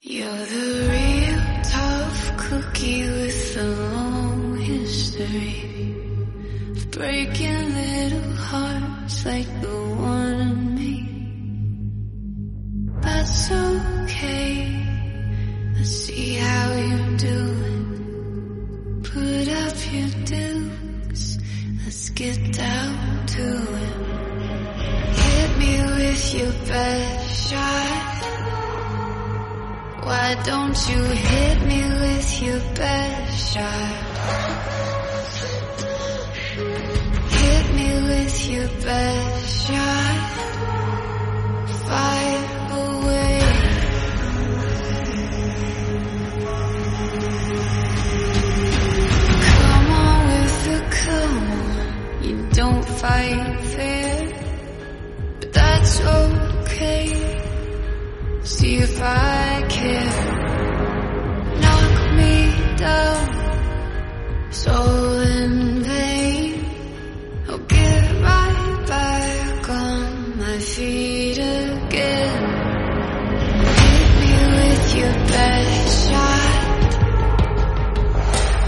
You're the real tough cookie with a long history of breaking little hearts like the one in me. That's okay. Let's see how you're doing. Put up your dukes. Let's get down to it. Hit me with your best shot. Why don't you hit me with your best shot? Hit me with your best shot. Fire away. Come on with the come on. You don't fight fair, but that's okay. See if I feet again. Hit me with your best shot.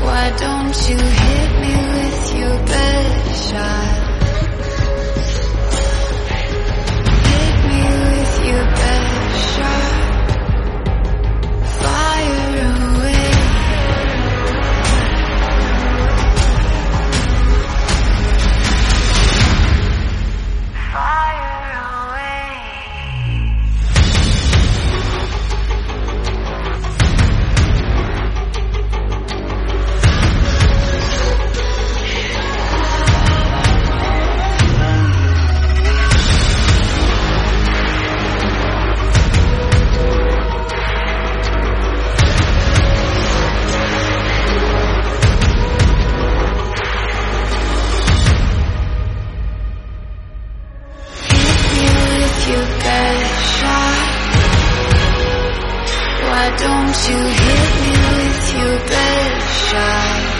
Why don't you hit me with your best shot? Don't you hit me with your best shot?